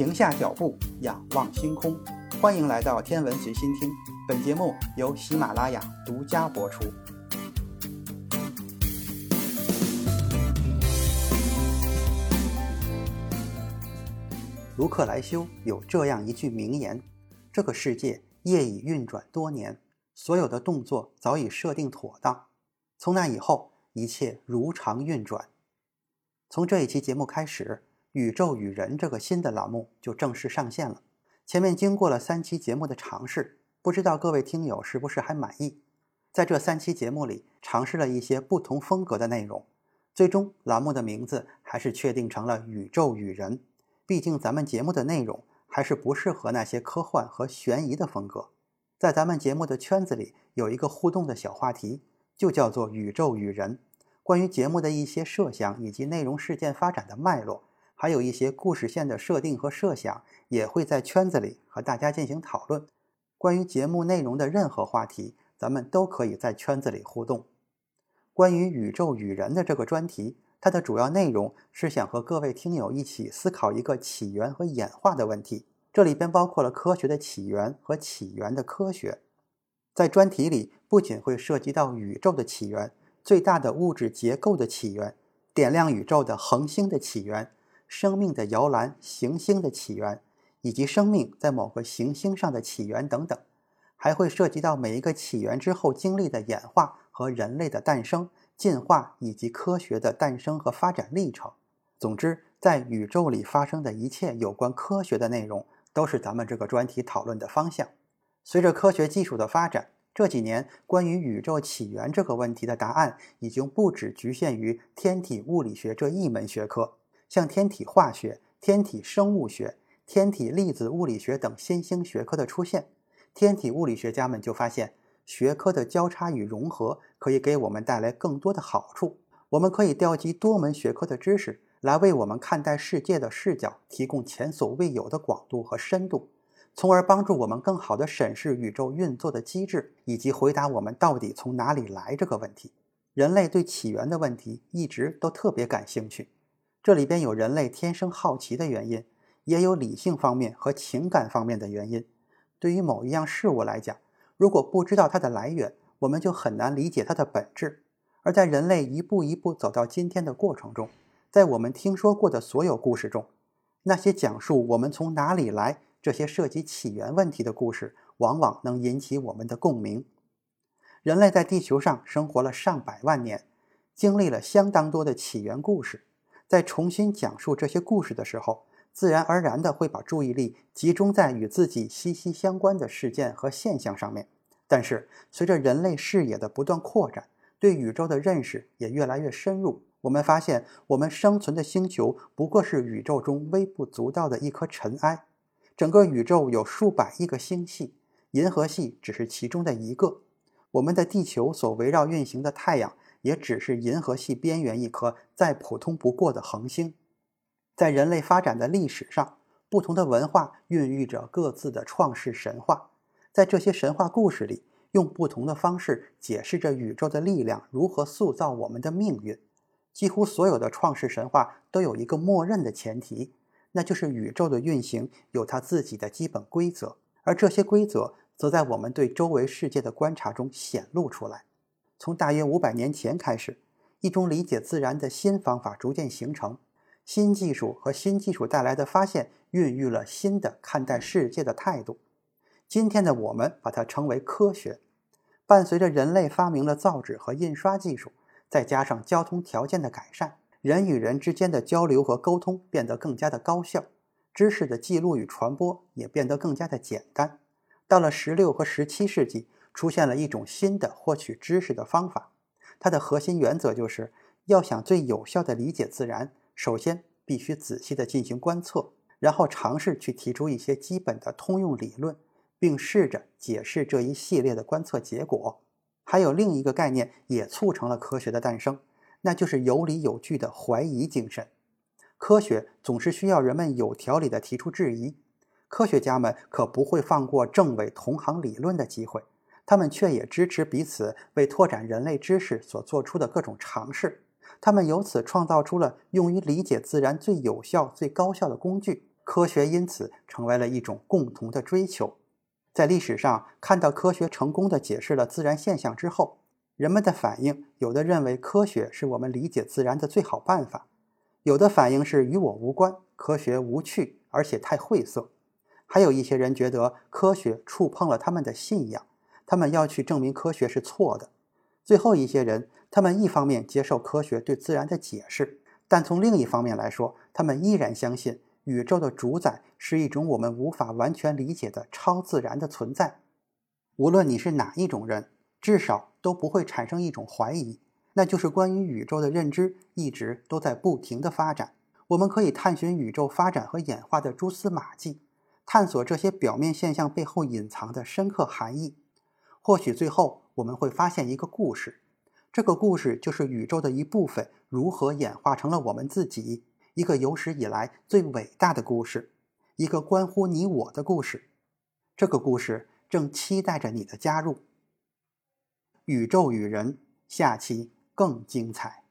停下脚步，仰望星空。欢迎来到天文随心听，本节目由喜马拉雅独家播出。卢克莱修有这样一句名言：“这个世界业已运转多年，所有的动作早已设定妥当，从那以后一切如常运转。”从这一期节目开始，《宇宙与人》这个新的栏目就正式上线了。前面经过了三期节目的尝试，不知道各位听友是不是还满意？在这三期节目里，尝试了一些不同风格的内容，最终栏目的名字还是确定成了《宇宙与人》。毕竟咱们节目的内容还是不适合那些科幻和悬疑的风格。在咱们节目的圈子里，有一个互动的小话题，就叫做“宇宙与人”。关于节目的一些设想以及内容事件发展的脉络，还有一些故事线的设定和设想，也会在圈子里和大家进行讨论。关于节目内容的任何话题，咱们都可以在圈子里互动。关于“宇宙与人”的这个专题。它的主要内容是想和各位听友一起思考一个起源和演化的问题，这里边包括了科学的起源和起源的科学。在专题里，不仅会涉及到宇宙的起源、最大的物质结构的起源、点亮宇宙的恒星的起源、生命的摇篮行星的起源，以及生命在某个行星上的起源等等，还会涉及到每一个起源之后经历的演化和人类的诞生。进化以及科学的诞生和发展历程。总之，在宇宙里发生的一切有关科学的内容，都是咱们这个专题讨论的方向。随着科学技术的发展，这几年关于宇宙起源这个问题的答案，已经不只局限于天体物理学这一门学科。像天体化学、天体生物学、天体粒子物理学等新兴学科的出现，天体物理学家们就发现。学科的交叉与融合可以给我们带来更多的好处。我们可以调集多门学科的知识，来为我们看待世界的视角提供前所未有的广度和深度，从而帮助我们更好地审视宇宙运作的机制，以及回答我们到底从哪里来这个问题。人类对起源的问题一直都特别感兴趣，这里边有人类天生好奇的原因，也有理性方面和情感方面的原因。对于某一样事物来讲，如果不知道它的来源，我们就很难理解它的本质。而在人类一步一步走到今天的过程中，在我们听说过的所有故事中，那些讲述我们从哪里来、这些涉及起源问题的故事，往往能引起我们的共鸣。人类在地球上生活了上百万年，经历了相当多的起源故事，在重新讲述这些故事的时候。自然而然的会把注意力集中在与自己息息相关的事件和现象上面。但是，随着人类视野的不断扩展，对宇宙的认识也越来越深入，我们发现，我们生存的星球不过是宇宙中微不足道的一颗尘埃。整个宇宙有数百亿个星系，银河系只是其中的一个。我们的地球所围绕运行的太阳，也只是银河系边缘一颗再普通不过的恒星。在人类发展的历史上，不同的文化孕育着各自的创世神话。在这些神话故事里，用不同的方式解释着宇宙的力量如何塑造我们的命运。几乎所有的创世神话都有一个默认的前提，那就是宇宙的运行有它自己的基本规则，而这些规则则在我们对周围世界的观察中显露出来。从大约五百年前开始，一种理解自然的新方法逐渐形成。新技术和新技术带来的发现，孕育了新的看待世界的态度。今天的我们把它称为科学。伴随着人类发明了造纸和印刷技术，再加上交通条件的改善，人与人之间的交流和沟通变得更加的高效，知识的记录与传播也变得更加的简单。到了十六和十七世纪，出现了一种新的获取知识的方法，它的核心原则就是要想最有效地理解自然。首先，必须仔细地进行观测，然后尝试去提出一些基本的通用理论，并试着解释这一系列的观测结果。还有另一个概念也促成了科学的诞生，那就是有理有据的怀疑精神。科学总是需要人们有条理地提出质疑，科学家们可不会放过证伪同行理论的机会，他们却也支持彼此为拓展人类知识所做出的各种尝试。他们由此创造出了用于理解自然最有效、最高效的工具。科学因此成为了一种共同的追求。在历史上看到科学成功的解释了自然现象之后，人们的反应有的认为科学是我们理解自然的最好办法，有的反应是与我无关，科学无趣而且太晦涩，还有一些人觉得科学触碰了他们的信仰，他们要去证明科学是错的。最后一些人，他们一方面接受科学对自然的解释，但从另一方面来说，他们依然相信。宇宙的主宰是一种我们无法完全理解的超自然的存在。无论你是哪一种人，至少都不会产生一种怀疑，那就是关于宇宙的认知一直都在不停的发展。我们可以探寻宇宙发展和演化的蛛丝马迹，探索这些表面现象背后隐藏的深刻含义。或许最后我们会发现一个故事，这个故事就是宇宙的一部分如何演化成了我们自己。一个有史以来最伟大的故事，一个关乎你我的故事。这个故事正期待着你的加入。宇宙与人，下期更精彩。